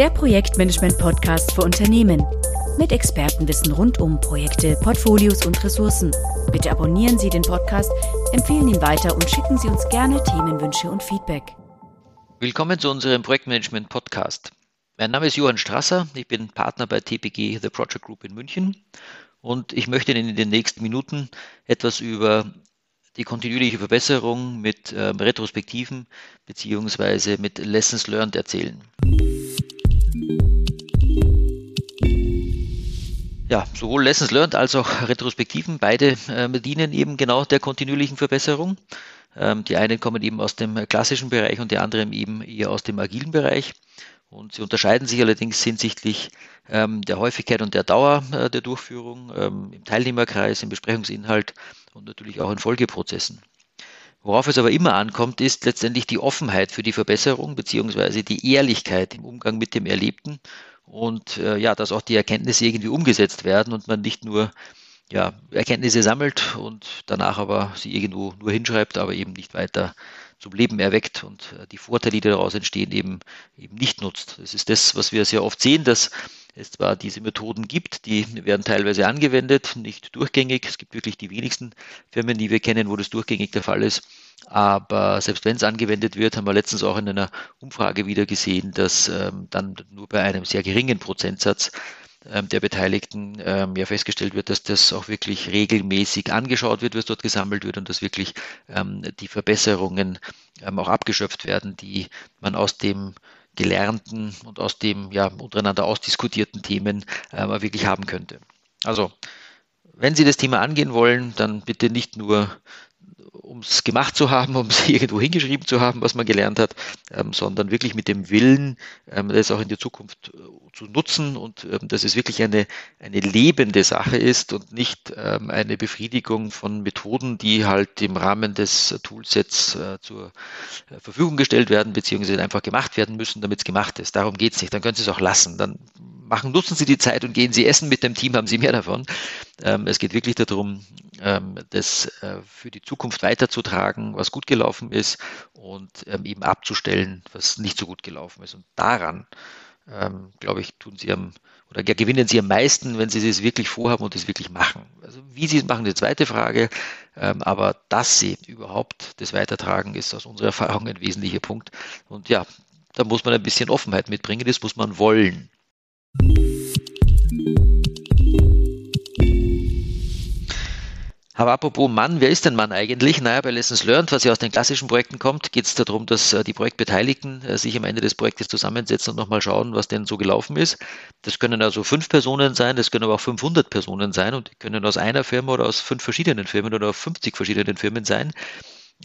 der Projektmanagement-Podcast für Unternehmen. Mit Expertenwissen rund um Projekte, Portfolios und Ressourcen. Bitte abonnieren Sie den Podcast, empfehlen ihn weiter und schicken Sie uns gerne Themenwünsche und Feedback. Willkommen zu unserem Projektmanagement-Podcast. Mein Name ist Johann Strasser, ich bin Partner bei TPG The Project Group in München und ich möchte Ihnen in den nächsten Minuten etwas über die kontinuierliche Verbesserung mit äh, Retrospektiven bzw. mit Lessons Learned erzählen. Ja, sowohl Lessons Learned als auch Retrospektiven, beide äh, dienen eben genau der kontinuierlichen Verbesserung. Ähm, die einen kommen eben aus dem klassischen Bereich und die anderen eben eher aus dem agilen Bereich. Und sie unterscheiden sich allerdings hinsichtlich ähm, der Häufigkeit und der Dauer äh, der Durchführung ähm, im Teilnehmerkreis, im Besprechungsinhalt und natürlich auch in Folgeprozessen. Worauf es aber immer ankommt, ist letztendlich die Offenheit für die Verbesserung beziehungsweise die Ehrlichkeit im Umgang mit dem Erlebten und äh, ja, dass auch die Erkenntnisse irgendwie umgesetzt werden und man nicht nur ja, Erkenntnisse sammelt und danach aber sie irgendwo nur hinschreibt, aber eben nicht weiter zum Leben erweckt und äh, die Vorteile, die daraus entstehen, eben, eben nicht nutzt. Das ist das, was wir sehr oft sehen, dass es zwar diese Methoden gibt, die werden teilweise angewendet, nicht durchgängig. Es gibt wirklich die wenigsten Firmen, die wir kennen, wo das durchgängig der Fall ist. Aber selbst wenn es angewendet wird, haben wir letztens auch in einer Umfrage wieder gesehen, dass ähm, dann nur bei einem sehr geringen Prozentsatz ähm, der Beteiligten ähm, ja festgestellt wird, dass das auch wirklich regelmäßig angeschaut wird, was dort gesammelt wird und dass wirklich ähm, die Verbesserungen ähm, auch abgeschöpft werden, die man aus dem gelernten und aus dem ja untereinander ausdiskutierten Themen äh, wirklich haben könnte. Also wenn Sie das Thema angehen wollen, dann bitte nicht nur um es gemacht zu haben, um es irgendwo hingeschrieben zu haben, was man gelernt hat, ähm, sondern wirklich mit dem Willen, ähm, das auch in der Zukunft äh, zu nutzen und ähm, dass es wirklich eine, eine lebende Sache ist und nicht ähm, eine Befriedigung von Methoden, die halt im Rahmen des Toolsets äh, zur äh, Verfügung gestellt werden, beziehungsweise einfach gemacht werden müssen, damit es gemacht ist. Darum geht es nicht. Dann können Sie es auch lassen. Dann machen, nutzen Sie die Zeit und gehen Sie essen mit dem Team, haben Sie mehr davon. Ähm, es geht wirklich darum, ähm, das äh, für die Zukunft weiterzutragen, was gut gelaufen ist und ähm, eben abzustellen, was nicht so gut gelaufen ist. Und daran, glaube ich, tun Sie am oder gewinnen Sie am meisten, wenn Sie es wirklich vorhaben und es wirklich machen. Also wie Sie es machen, ist die zweite Frage. Aber dass Sie überhaupt das weitertragen, ist aus unserer Erfahrung ein wesentlicher Punkt. Und ja, da muss man ein bisschen Offenheit mitbringen, das muss man wollen. Aber apropos Mann, wer ist denn Mann eigentlich? Naja, bei Lessons Learned, was ja aus den klassischen Projekten kommt, geht es darum, dass äh, die Projektbeteiligten äh, sich am Ende des Projektes zusammensetzen und nochmal schauen, was denn so gelaufen ist. Das können also fünf Personen sein, das können aber auch 500 Personen sein und die können aus einer Firma oder aus fünf verschiedenen Firmen oder aus 50 verschiedenen Firmen sein.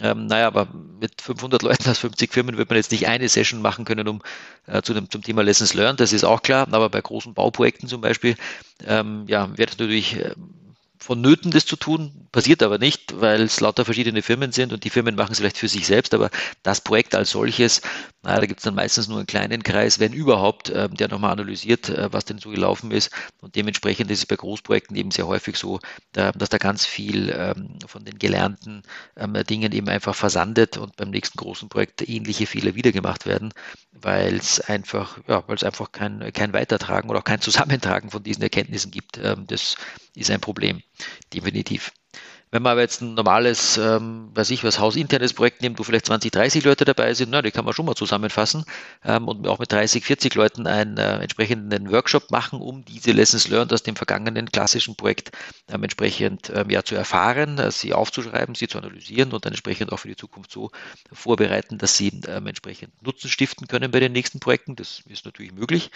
Ähm, naja, aber mit 500 Leuten aus 50 Firmen wird man jetzt nicht eine Session machen können, um äh, zu dem, zum Thema Lessons Learned, das ist auch klar, aber bei großen Bauprojekten zum Beispiel, ähm, ja, wird natürlich äh, vonnöten, das zu tun. Passiert aber nicht, weil es lauter verschiedene Firmen sind und die Firmen machen es vielleicht für sich selbst, aber das Projekt als solches, na, da gibt es dann meistens nur einen kleinen Kreis, wenn überhaupt, äh, der nochmal analysiert, äh, was denn so gelaufen ist. Und dementsprechend ist es bei Großprojekten eben sehr häufig so, äh, dass da ganz viel ähm, von den gelernten ähm, Dingen eben einfach versandet und beim nächsten großen Projekt ähnliche Fehler wieder gemacht werden, weil es einfach, ja, weil es einfach kein, kein Weitertragen oder auch kein Zusammentragen von diesen Erkenntnissen gibt. Ähm, das ist ein Problem, definitiv. Wenn man aber jetzt ein normales, ähm, weiß ich was, hausinternes Projekt nimmt, wo vielleicht 20, 30 Leute dabei sind, na, die kann man schon mal zusammenfassen ähm, und auch mit 30, 40 Leuten einen äh, entsprechenden Workshop machen, um diese Lessons learned aus dem vergangenen klassischen Projekt ähm, entsprechend ähm, ja, zu erfahren, äh, sie aufzuschreiben, sie zu analysieren und dann entsprechend auch für die Zukunft so vorbereiten, dass sie ähm, entsprechend Nutzen stiften können bei den nächsten Projekten. Das ist natürlich möglich.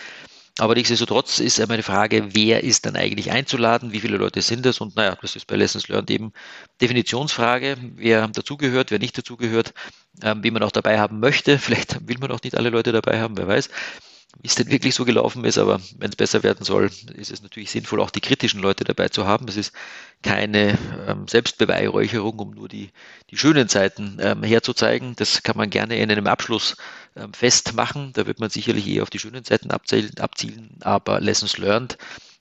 Aber nichtsdestotrotz ist meine Frage, wer ist dann eigentlich einzuladen, wie viele Leute sind das? Und naja, das ist bei Lessons Learned eben Definitionsfrage, wer dazugehört, wer nicht dazugehört, ähm, wie man auch dabei haben möchte. Vielleicht will man auch nicht alle Leute dabei haben, wer weiß wie es denn wirklich so gelaufen ist, aber wenn es besser werden soll, ist es natürlich sinnvoll, auch die kritischen Leute dabei zu haben. Es ist keine ähm, Selbstbeweihräucherung, um nur die, die schönen Seiten ähm, herzuzeigen. Das kann man gerne in einem Abschluss ähm, festmachen. Da wird man sicherlich eher auf die schönen Seiten abzielen, abzielen aber Lessons Learned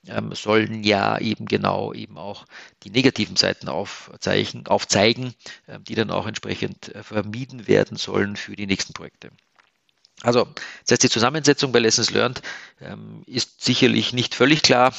ähm, sollen ja eben genau eben auch die negativen Seiten aufzeigen, aufzeigen äh, die dann auch entsprechend äh, vermieden werden sollen für die nächsten Projekte. Also, das heißt, die Zusammensetzung bei Lessons Learned ähm, ist sicherlich nicht völlig klar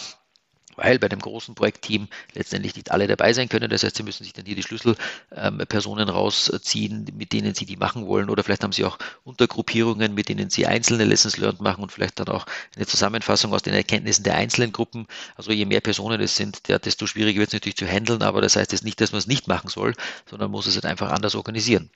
weil bei dem großen Projektteam letztendlich nicht alle dabei sein können. Das heißt, sie müssen sich dann hier die Schlüsselpersonen ähm, rausziehen, mit denen sie die machen wollen. Oder vielleicht haben sie auch Untergruppierungen, mit denen sie einzelne Lessons learned machen und vielleicht dann auch eine Zusammenfassung aus den Erkenntnissen der einzelnen Gruppen. Also je mehr Personen es sind, desto schwieriger wird es natürlich zu handeln. Aber das heißt jetzt nicht, dass man es nicht machen soll, sondern muss es halt einfach anders organisieren.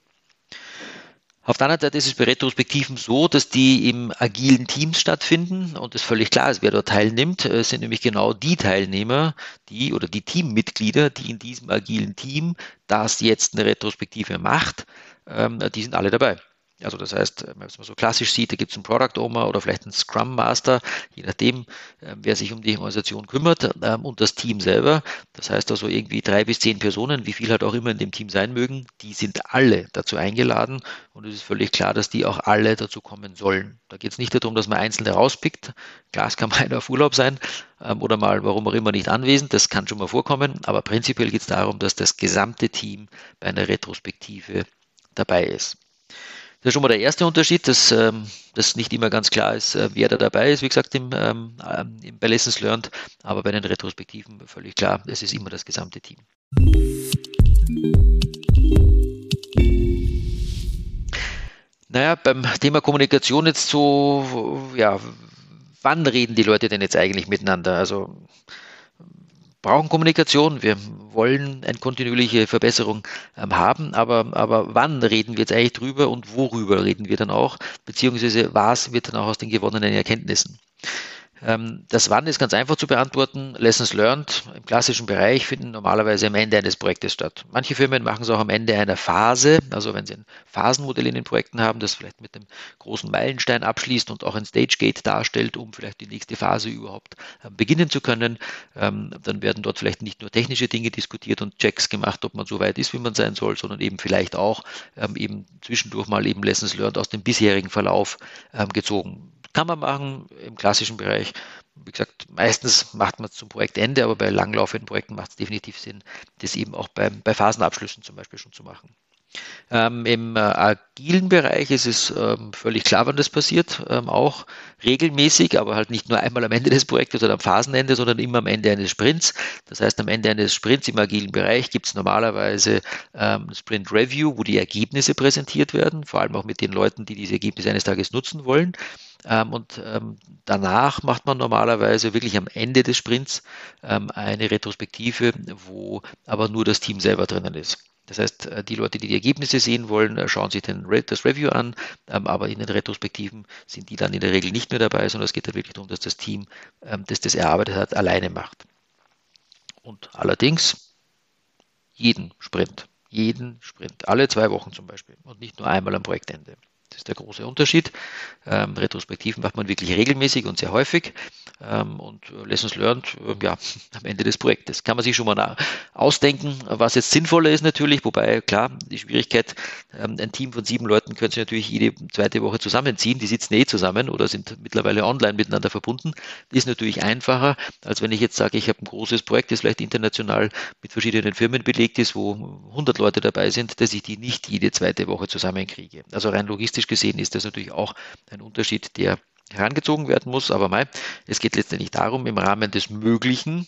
Auf der anderen Seite ist es bei Retrospektiven so, dass die im agilen Teams stattfinden und es völlig klar ist, wer dort teilnimmt. Es sind nämlich genau die Teilnehmer, die oder die Teammitglieder, die in diesem agilen Team, das jetzt eine Retrospektive macht, ähm, die sind alle dabei. Also das heißt, wenn man es so klassisch sieht, da gibt es einen Product Owner oder vielleicht einen Scrum Master, je nachdem, ähm, wer sich um die Organisation kümmert ähm, und das Team selber. Das heißt also irgendwie drei bis zehn Personen, wie viel halt auch immer in dem Team sein mögen, die sind alle dazu eingeladen und es ist völlig klar, dass die auch alle dazu kommen sollen. Da geht es nicht darum, dass man Einzelne rauspickt. Klar, es kann mal einer auf Urlaub sein ähm, oder mal, warum auch immer, nicht anwesend. Das kann schon mal vorkommen. Aber prinzipiell geht es darum, dass das gesamte Team bei einer Retrospektive dabei ist. Das ist schon mal der erste Unterschied, dass ähm, das nicht immer ganz klar ist, äh, wer da dabei ist, wie gesagt, im, ähm, bei Lessons Learned, aber bei den Retrospektiven völlig klar, es ist immer das gesamte Team. Naja, beim Thema Kommunikation jetzt so, ja, wann reden die Leute denn jetzt eigentlich miteinander? Also brauchen Kommunikation, wir wollen eine kontinuierliche Verbesserung ähm, haben, aber, aber wann reden wir jetzt eigentlich drüber und worüber reden wir dann auch, beziehungsweise was wird dann auch aus den gewonnenen Erkenntnissen? Ähm, das Wann ist ganz einfach zu beantworten. Lessons learned im klassischen Bereich finden normalerweise am Ende eines Projektes statt. Manche Firmen machen es auch am Ende einer Phase, also wenn sie ein Phasenmodell in den Projekten haben, das vielleicht mit einem großen Meilenstein abschließt und auch ein Stage-Gate darstellt, um vielleicht die nächste Phase überhaupt ähm, beginnen zu können. Ähm, dann werden dort vielleicht nicht nur technische Dinge diskutiert und Checks gemacht, ob man so weit ist, wie man sein soll, sondern eben vielleicht auch eben zwischendurch mal eben Lessons learned aus dem bisherigen Verlauf gezogen kann man machen im klassischen Bereich. Wie gesagt, meistens macht man es zum Projektende, aber bei langlaufenden Projekten macht es definitiv Sinn, das eben auch bei, bei Phasenabschlüssen zum Beispiel schon zu machen. Ähm, Im äh, agilen Bereich ist es ähm, völlig klar, wann das passiert, ähm, auch regelmäßig, aber halt nicht nur einmal am Ende des Projektes oder am Phasenende, sondern immer am Ende eines Sprints. Das heißt, am Ende eines Sprints im agilen Bereich gibt es normalerweise ähm, Sprint Review, wo die Ergebnisse präsentiert werden, vor allem auch mit den Leuten, die diese Ergebnisse eines Tages nutzen wollen. Ähm, und ähm, danach macht man normalerweise wirklich am Ende des Sprints ähm, eine Retrospektive, wo aber nur das Team selber drinnen ist. Das heißt, äh, die Leute, die die Ergebnisse sehen wollen, äh, schauen sich den, das Review an, ähm, aber in den Retrospektiven sind die dann in der Regel nicht mehr dabei, sondern es geht dann wirklich darum, dass das Team, ähm, das das erarbeitet hat, alleine macht. Und allerdings jeden Sprint, jeden Sprint, alle zwei Wochen zum Beispiel und nicht nur einmal am Projektende. Das ist der große Unterschied. Ähm, Retrospektiven macht man wirklich regelmäßig und sehr häufig. Ähm, und Lessons Learned, äh, ja, am Ende des Projektes. Kann man sich schon mal ausdenken, was jetzt sinnvoller ist natürlich, wobei, klar, die Schwierigkeit, ähm, ein Team von sieben Leuten können sich natürlich jede zweite Woche zusammenziehen, die sitzen eh zusammen oder sind mittlerweile online miteinander verbunden. Ist natürlich einfacher, als wenn ich jetzt sage, ich habe ein großes Projekt, das vielleicht international mit verschiedenen Firmen belegt ist, wo 100 Leute dabei sind, dass ich die nicht jede zweite Woche zusammenkriege. Also rein logistisch gesehen ist das natürlich auch ein Unterschied, der herangezogen werden muss. Aber mal, es geht letztendlich darum, im Rahmen des Möglichen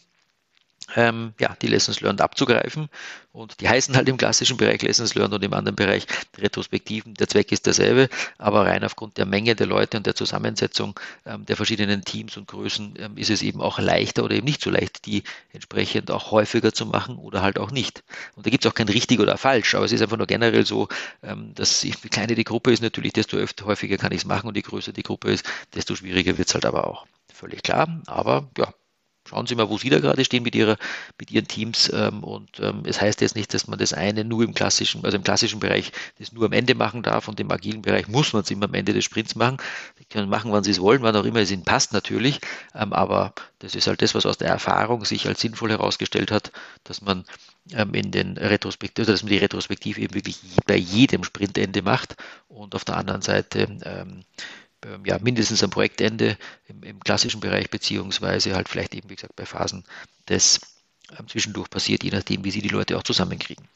ähm, ja, die Lessons Learned abzugreifen. Und die heißen halt im klassischen Bereich Lessons Learned und im anderen Bereich Retrospektiven. Der Zweck ist derselbe, aber rein aufgrund der Menge der Leute und der Zusammensetzung ähm, der verschiedenen Teams und Größen ähm, ist es eben auch leichter oder eben nicht so leicht, die entsprechend auch häufiger zu machen oder halt auch nicht. Und da gibt es auch kein richtig oder falsch, aber es ist einfach nur generell so, ähm, dass je kleiner die Gruppe ist natürlich, desto öfter, häufiger kann ich es machen und je größer die Gruppe ist, desto schwieriger wird es halt aber auch. Völlig klar, aber ja, Schauen Sie mal, wo Sie da gerade stehen mit, ihrer, mit Ihren Teams. Ähm, und ähm, es heißt jetzt nicht, dass man das eine nur im klassischen, also im klassischen Bereich das nur am Ende machen darf und im agilen Bereich muss man es immer am Ende des Sprints machen. Sie können machen, wann Sie es wollen, wann auch immer es Ihnen passt natürlich. Ähm, aber das ist halt das, was aus der Erfahrung sich als sinnvoll herausgestellt hat, dass man in den Retrospektiv, also dass man die Retrospektive eben wirklich bei jedem Sprintende macht und auf der anderen Seite ja, mindestens am Projektende im, im, klassischen Bereich, beziehungsweise halt vielleicht eben, wie gesagt, bei Phasen das ähm, zwischendurch passiert, je nachdem, wie sie die Leute auch zusammenkriegen.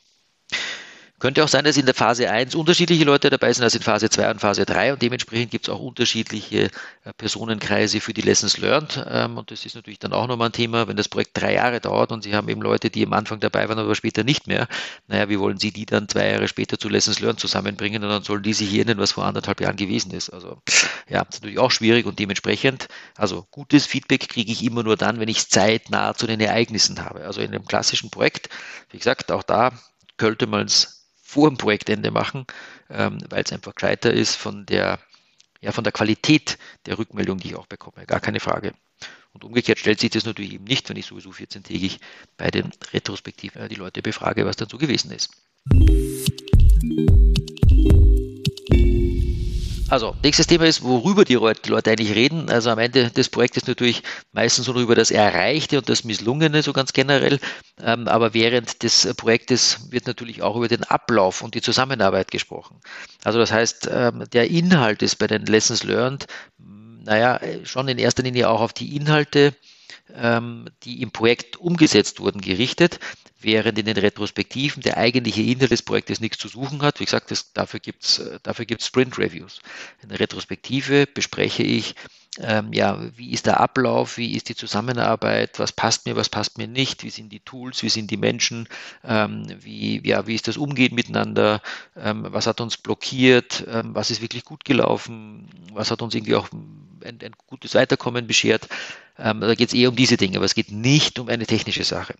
Könnte auch sein, dass in der Phase 1 unterschiedliche Leute dabei sind als in Phase 2 und Phase 3 und dementsprechend gibt es auch unterschiedliche äh, Personenkreise für die Lessons Learned. Ähm, und das ist natürlich dann auch nochmal ein Thema, wenn das Projekt drei Jahre dauert und Sie haben eben Leute, die am Anfang dabei waren, aber später nicht mehr. Naja, wie wollen Sie die dann zwei Jahre später zu Lessons Learned zusammenbringen und dann sollen die sich erinnern, was vor anderthalb Jahren gewesen ist. Also ja, ist natürlich auch schwierig und dementsprechend, also gutes Feedback kriege ich immer nur dann, wenn ich es zeitnah zu den Ereignissen habe. Also in einem klassischen Projekt, wie gesagt, auch da könnte man es vor dem Projektende machen, ähm, weil es einfach gescheiter ist von der, ja, von der Qualität der Rückmeldung, die ich auch bekomme. Gar keine Frage. Und umgekehrt stellt sich das natürlich eben nicht, wenn ich sowieso 14-tägig bei den Retrospektiven äh, die Leute befrage, was dann so gewesen ist. Also, nächstes Thema ist, worüber die Leute eigentlich reden. Also am Ende des Projektes natürlich meistens nur über das Erreichte und das Misslungene, so ganz generell. Ähm, aber während des Projektes wird natürlich auch über den Ablauf und die Zusammenarbeit gesprochen. Also das heißt, ähm, der Inhalt ist bei den Lessons Learned, naja, schon in erster Linie auch auf die Inhalte die im Projekt umgesetzt wurden, gerichtet, während in den Retrospektiven der eigentliche Inhalt des Projektes nichts zu suchen hat. Wie gesagt, das, dafür gibt es äh, dafür gibt's Sprint-Reviews. In der Retrospektive bespreche ich, ähm, ja, wie ist der Ablauf, wie ist die Zusammenarbeit, was passt mir, was passt mir nicht, wie sind die Tools, wie sind die Menschen, ähm, wie, ja, wie ist das Umgehen miteinander, ähm, was hat uns blockiert, ähm, was ist wirklich gut gelaufen, was hat uns irgendwie auch ein, ein gutes Weiterkommen beschert. Ähm, da geht es eher um diese Dinge, aber es geht nicht um eine technische Sache.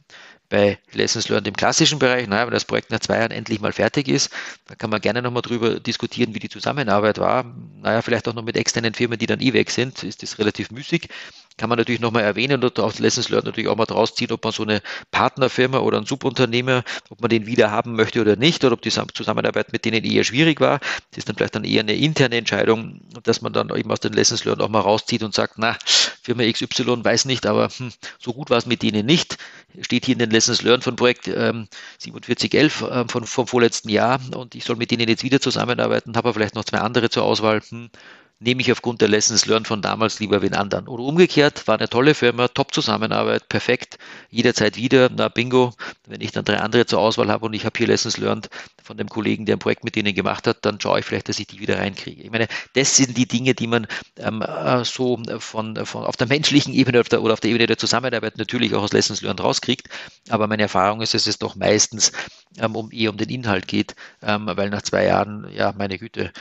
Bei Lessons Learned im klassischen Bereich, naja, wenn das Projekt nach zwei Jahren endlich mal fertig ist, da kann man gerne nochmal drüber diskutieren, wie die Zusammenarbeit war. Naja, vielleicht auch noch mit externen Firmen, die dann eh weg sind, ist das relativ müßig kann man natürlich nochmal erwähnen und aus Lessons Learned natürlich auch mal draus ziehen, ob man so eine Partnerfirma oder ein Subunternehmer, ob man den wieder haben möchte oder nicht, oder ob die Zusammenarbeit mit denen eher schwierig war. Das ist dann vielleicht dann eher eine interne Entscheidung, dass man dann eben aus den Lessons Learned auch mal rauszieht und sagt, na, Firma XY weiß nicht, aber hm, so gut war es mit denen nicht. Steht hier in den Lessons Learned von Projekt ähm, 4711 äh, von, vom vorletzten Jahr und ich soll mit denen jetzt wieder zusammenarbeiten, habe aber vielleicht noch zwei andere zur Auswahl. Hm, nehme ich aufgrund der Lessons Learned von damals lieber wen anderen. Oder umgekehrt, war eine tolle Firma, top Zusammenarbeit, perfekt, jederzeit wieder, na bingo, wenn ich dann drei andere zur Auswahl habe und ich habe hier Lessons Learned von dem Kollegen, der ein Projekt mit denen gemacht hat, dann schaue ich vielleicht, dass ich die wieder reinkriege. Ich meine, das sind die Dinge, die man ähm, äh, so von, von auf der menschlichen Ebene auf der, oder auf der Ebene der Zusammenarbeit natürlich auch aus Lessons Learned rauskriegt. Aber meine Erfahrung ist, dass es doch meistens ähm, um eher um den Inhalt geht, ähm, weil nach zwei Jahren, ja, meine Güte,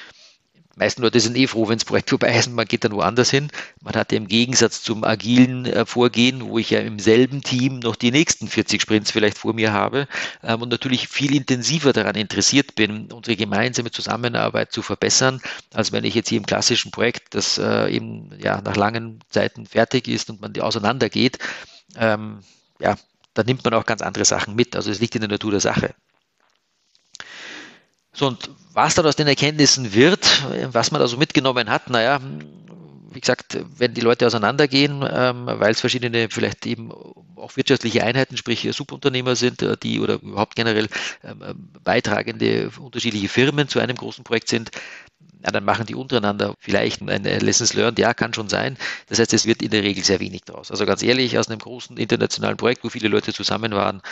meisten Leute sind eh froh, wenn das Projekt vorbei ist und man geht dann woanders hin. Man hat im Gegensatz zum agilen äh, Vorgehen, wo ich ja im selben Team noch die nächsten 40 Sprints vielleicht vor mir habe ähm, und natürlich viel intensiver daran interessiert bin, unsere gemeinsame Zusammenarbeit zu verbessern, als wenn ich jetzt hier im klassischen Projekt, das äh, eben ja nach langen Zeiten fertig ist und man die auseinandergeht, ähm, ja, da nimmt man auch ganz andere Sachen mit. Also es liegt in der Natur der Sache. So, und was dann aus den Erkenntnissen wird, was man da so mitgenommen hat, naja, wie gesagt, wenn die Leute auseinandergehen, ähm, weil es verschiedene vielleicht eben auch wirtschaftliche Einheiten, sprich Subunternehmer sind, äh, die oder überhaupt generell ähm, beitragende unterschiedliche Firmen zu einem großen Projekt sind, ja, dann machen die untereinander vielleicht eine Lessons Learned, ja, kann schon sein. Das heißt, es wird in der Regel sehr wenig draus. Also ganz ehrlich, aus einem großen internationalen Projekt, wo viele Leute zusammen waren,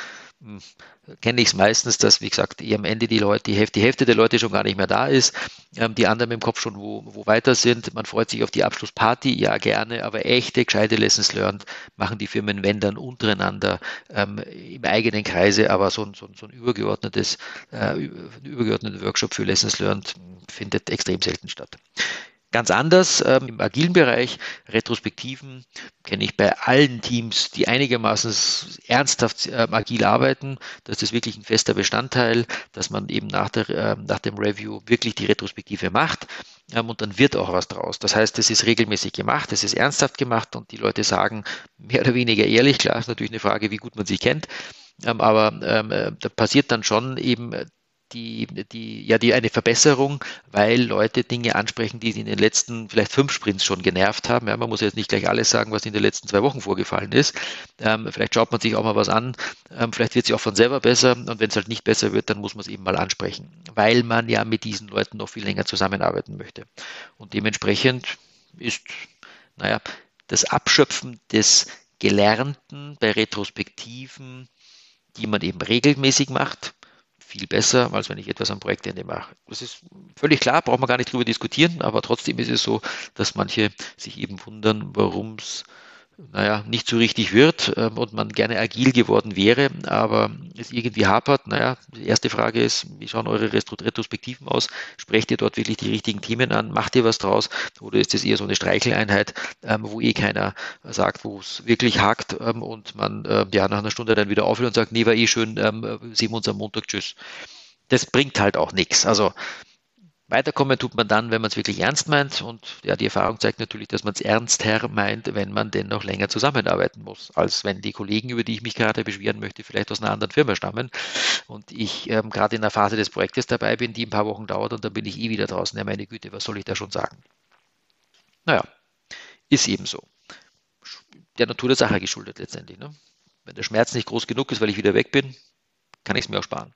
kenne ich es meistens, dass, wie gesagt, am Ende die Leute, die Hälfte, die Hälfte der Leute schon gar nicht mehr da ist, ähm, die anderen im Kopf schon wo, wo weiter sind. Man freut sich auf die Abschlussparty, ja gerne, aber echte, gescheite Lessons learned machen die Firmen, wenn dann untereinander ähm, im eigenen Kreise, aber so, so, so ein übergeordnetes, äh, übergeordneter Workshop für Lessons learned findet extrem selten statt. Ganz anders ähm, im agilen Bereich, Retrospektiven kenne ich bei allen Teams, die einigermaßen ernsthaft äh, agil arbeiten. Da ist das wirklich ein fester Bestandteil, dass man eben nach, der, äh, nach dem Review wirklich die Retrospektive macht ähm, und dann wird auch was draus. Das heißt, es ist regelmäßig gemacht, es ist ernsthaft gemacht und die Leute sagen mehr oder weniger ehrlich, klar ist natürlich eine Frage, wie gut man sie kennt. Ähm, aber ähm, äh, da passiert dann schon eben die, die, ja, die eine Verbesserung, weil Leute Dinge ansprechen, die sie in den letzten vielleicht fünf Sprints schon genervt haben. Ja, man muss jetzt nicht gleich alles sagen, was in den letzten zwei Wochen vorgefallen ist. Ähm, vielleicht schaut man sich auch mal was an. Ähm, vielleicht wird es auch von selber besser. Und wenn es halt nicht besser wird, dann muss man es eben mal ansprechen, weil man ja mit diesen Leuten noch viel länger zusammenarbeiten möchte. Und dementsprechend ist, naja, das Abschöpfen des Gelernten bei Retrospektiven, die man eben regelmäßig macht, viel besser, als wenn ich etwas am Projektende mache. Das ist völlig klar, braucht man gar nicht drüber diskutieren, aber trotzdem ist es so, dass manche sich eben wundern, warum es naja, nicht so richtig wird ähm, und man gerne agil geworden wäre, aber es irgendwie hapert. Naja, die erste Frage ist, wie schauen eure Retrospektiven aus? Sprecht ihr dort wirklich die richtigen Themen an? Macht ihr was draus? Oder ist es eher so eine Streicheleinheit, ähm, wo eh keiner sagt, wo es wirklich hakt ähm, und man äh, ja nach einer Stunde dann wieder aufhört und sagt, nee, war eh schön, ähm, sehen wir uns am Montag, tschüss. Das bringt halt auch nichts. Also Weiterkommen tut man dann, wenn man es wirklich ernst meint. Und ja, die Erfahrung zeigt natürlich, dass man es ernster meint, wenn man denn noch länger zusammenarbeiten muss, als wenn die Kollegen, über die ich mich gerade beschweren möchte, vielleicht aus einer anderen Firma stammen. Und ich ähm, gerade in der Phase des Projektes dabei bin, die ein paar Wochen dauert und dann bin ich eh wieder draußen. Ja, meine Güte, was soll ich da schon sagen? Naja, ist eben so. Der Natur der Sache geschuldet letztendlich. Ne? Wenn der Schmerz nicht groß genug ist, weil ich wieder weg bin, kann ich es mir auch sparen.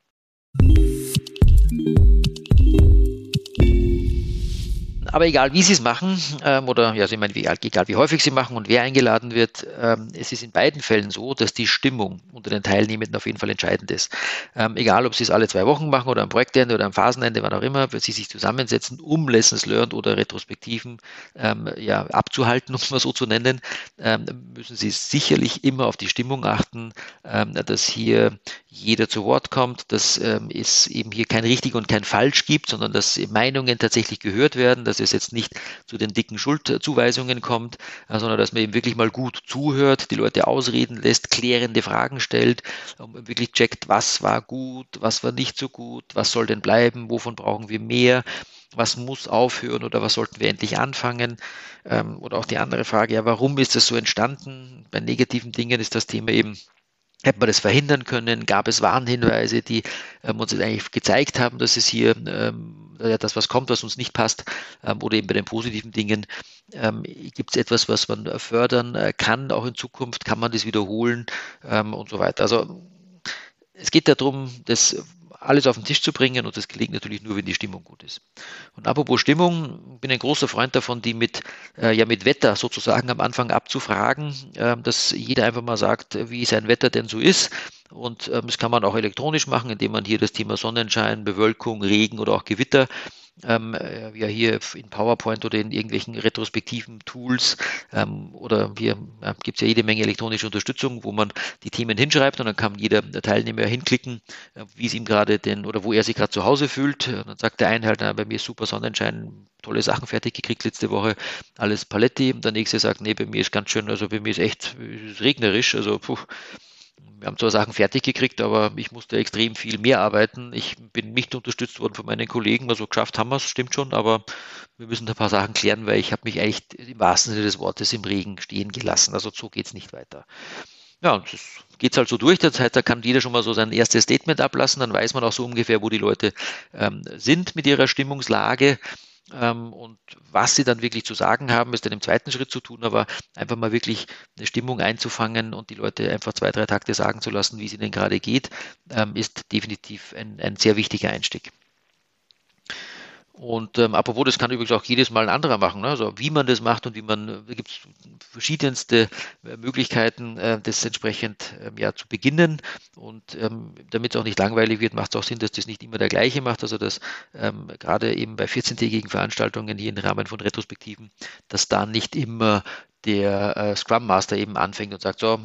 Aber egal, wie sie es machen, ähm, oder ja, also ich meine, egal, egal wie häufig sie machen und wer eingeladen wird, ähm, es ist in beiden Fällen so, dass die Stimmung unter den Teilnehmenden auf jeden Fall entscheidend ist. Ähm, egal, ob sie es alle zwei Wochen machen oder am Projektende oder am Phasenende, wann auch immer, wenn sie sich zusammensetzen, um Lessons Learned oder Retrospektiven ähm, ja, abzuhalten, um es mal so zu nennen, ähm, müssen sie sicherlich immer auf die Stimmung achten, ähm, dass hier jeder zu Wort kommt, dass es eben hier kein richtig und kein falsch gibt, sondern dass Meinungen tatsächlich gehört werden, dass es jetzt nicht zu den dicken Schuldzuweisungen kommt, äh, sondern dass man eben wirklich mal gut zuhört, die Leute ausreden lässt, klärende Fragen stellt, wirklich checkt, was war gut, was war nicht so gut, was soll denn bleiben, wovon brauchen wir mehr was muss aufhören oder was sollten wir endlich anfangen? Ähm, oder auch die andere Frage, ja, warum ist das so entstanden? Bei negativen Dingen ist das Thema eben Hätte man das verhindern können? Gab es Warnhinweise, die ähm, uns eigentlich gezeigt haben, dass es hier ähm, das was kommt, was uns nicht passt? Ähm, oder eben bei den positiven Dingen ähm, gibt es etwas, was man fördern äh, kann, auch in Zukunft? Kann man das wiederholen ähm, und so weiter? Also es geht darum, das alles auf den Tisch zu bringen und das gelingt natürlich nur, wenn die Stimmung gut ist. Und apropos Stimmung, bin ein großer Freund davon, die mit, äh, ja, mit Wetter sozusagen am Anfang abzufragen, äh, dass jeder einfach mal sagt, wie sein Wetter denn so ist. Und ähm, das kann man auch elektronisch machen, indem man hier das Thema Sonnenschein, Bewölkung, Regen oder auch Gewitter ähm, äh, ja hier in PowerPoint oder in irgendwelchen retrospektiven Tools ähm, oder hier äh, gibt es ja jede Menge elektronische Unterstützung, wo man die Themen hinschreibt und dann kann jeder Teilnehmer hinklicken, äh, wie es ihm gerade denn oder wo er sich gerade zu Hause fühlt. Und dann sagt der eine halt, na, bei mir ist super Sonnenschein, tolle Sachen fertig gekriegt letzte Woche, alles Paletti. Der nächste sagt, nee, bei mir ist ganz schön, also bei mir ist echt ist regnerisch, also puh, wir haben zwar Sachen fertig gekriegt, aber ich musste extrem viel mehr arbeiten. Ich bin nicht unterstützt worden von meinen Kollegen, also geschafft haben wir es, stimmt schon, aber wir müssen ein paar Sachen klären, weil ich habe mich eigentlich im wahrsten Sinne des Wortes im Regen stehen gelassen. Also so geht es nicht weiter. Ja, und das geht halt so durch. Das heißt, da kann jeder schon mal so sein erstes Statement ablassen, dann weiß man auch so ungefähr, wo die Leute ähm, sind mit ihrer Stimmungslage. Ähm, und was sie dann wirklich zu sagen haben, ist dann im zweiten Schritt zu tun, aber einfach mal wirklich eine Stimmung einzufangen und die Leute einfach zwei, drei Takte sagen zu lassen, wie es ihnen gerade geht, ähm, ist definitiv ein, ein sehr wichtiger Einstieg. Und ähm, apropos, das kann übrigens auch jedes Mal ein anderer machen. Ne? Also wie man das macht und wie man, da gibt es verschiedenste äh, Möglichkeiten, äh, das entsprechend ähm, ja, zu beginnen. Und ähm, damit es auch nicht langweilig wird, macht es auch Sinn, dass das nicht immer der gleiche macht. Also dass ähm, gerade eben bei 14-tägigen Veranstaltungen hier im Rahmen von Retrospektiven, dass da nicht immer der äh, Scrum Master eben anfängt und sagt, so,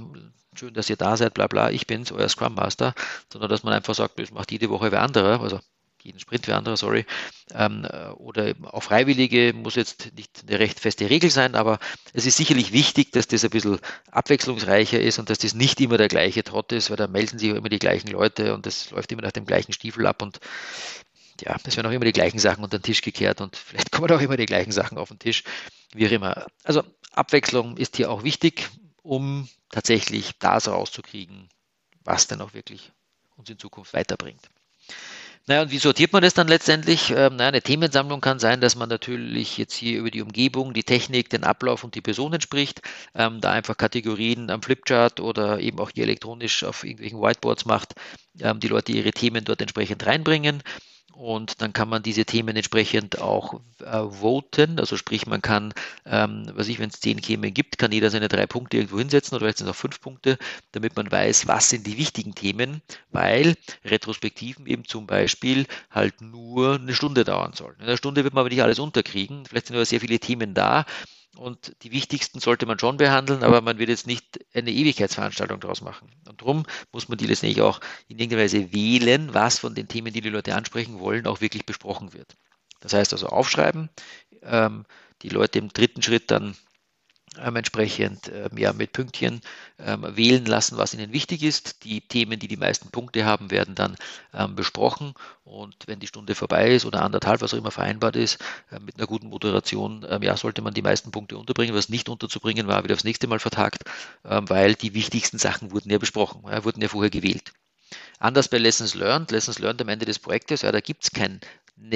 schön, dass ihr da seid, bla bla, ich bin's, euer Scrum Master, sondern dass man einfach sagt, das macht jede Woche wer andere, also jeden Sprint für andere, sorry, ähm, äh, oder auch Freiwillige, muss jetzt nicht eine recht feste Regel sein, aber es ist sicherlich wichtig, dass das ein bisschen abwechslungsreicher ist und dass das nicht immer der gleiche Trott ist, weil da melden sich immer die gleichen Leute und das läuft immer nach dem gleichen Stiefel ab und ja, es werden auch immer die gleichen Sachen unter den Tisch gekehrt und vielleicht kommen auch immer die gleichen Sachen auf den Tisch, wie auch immer. Also Abwechslung ist hier auch wichtig, um tatsächlich das rauszukriegen, was denn auch wirklich uns in Zukunft weiterbringt. Naja, und wie sortiert man das dann letztendlich? Ähm, naja, eine Themensammlung kann sein, dass man natürlich jetzt hier über die Umgebung, die Technik, den Ablauf und die Personen spricht, ähm, da einfach Kategorien am Flipchart oder eben auch hier elektronisch auf irgendwelchen Whiteboards macht, ähm, die Leute ihre Themen dort entsprechend reinbringen. Und dann kann man diese Themen entsprechend auch äh, voten. Also sprich, man kann, ähm, was ich, wenn es zehn Themen gibt, kann jeder seine drei Punkte irgendwo hinsetzen oder vielleicht sind es auch fünf Punkte, damit man weiß, was sind die wichtigen Themen, weil Retrospektiven eben zum Beispiel halt nur eine Stunde dauern sollen. In einer Stunde wird man aber nicht alles unterkriegen. Vielleicht sind aber sehr viele Themen da und die wichtigsten sollte man schon behandeln, aber man wird jetzt nicht eine Ewigkeitsveranstaltung daraus machen. Und darum muss man die letztendlich auch in irgendeiner Weise wählen, was von den Themen, die die Leute ansprechen wollen, auch wirklich besprochen wird. Das heißt also aufschreiben, ähm, die Leute im dritten Schritt dann ähm, entsprechend ähm, ja, mit Pünktchen ähm, wählen lassen, was ihnen wichtig ist. Die Themen, die die meisten Punkte haben, werden dann ähm, besprochen und wenn die Stunde vorbei ist oder anderthalb, was auch immer vereinbart ist, äh, mit einer guten Moderation, ähm, ja, sollte man die meisten Punkte unterbringen. Was nicht unterzubringen war, wieder aufs nächste Mal vertagt, ähm, weil die wichtigsten Sachen wurden ja besprochen, ja, wurden ja vorher gewählt. Anders bei Lessons Learned. Lessons Learned am Ende des Projektes, ja, da gibt es kein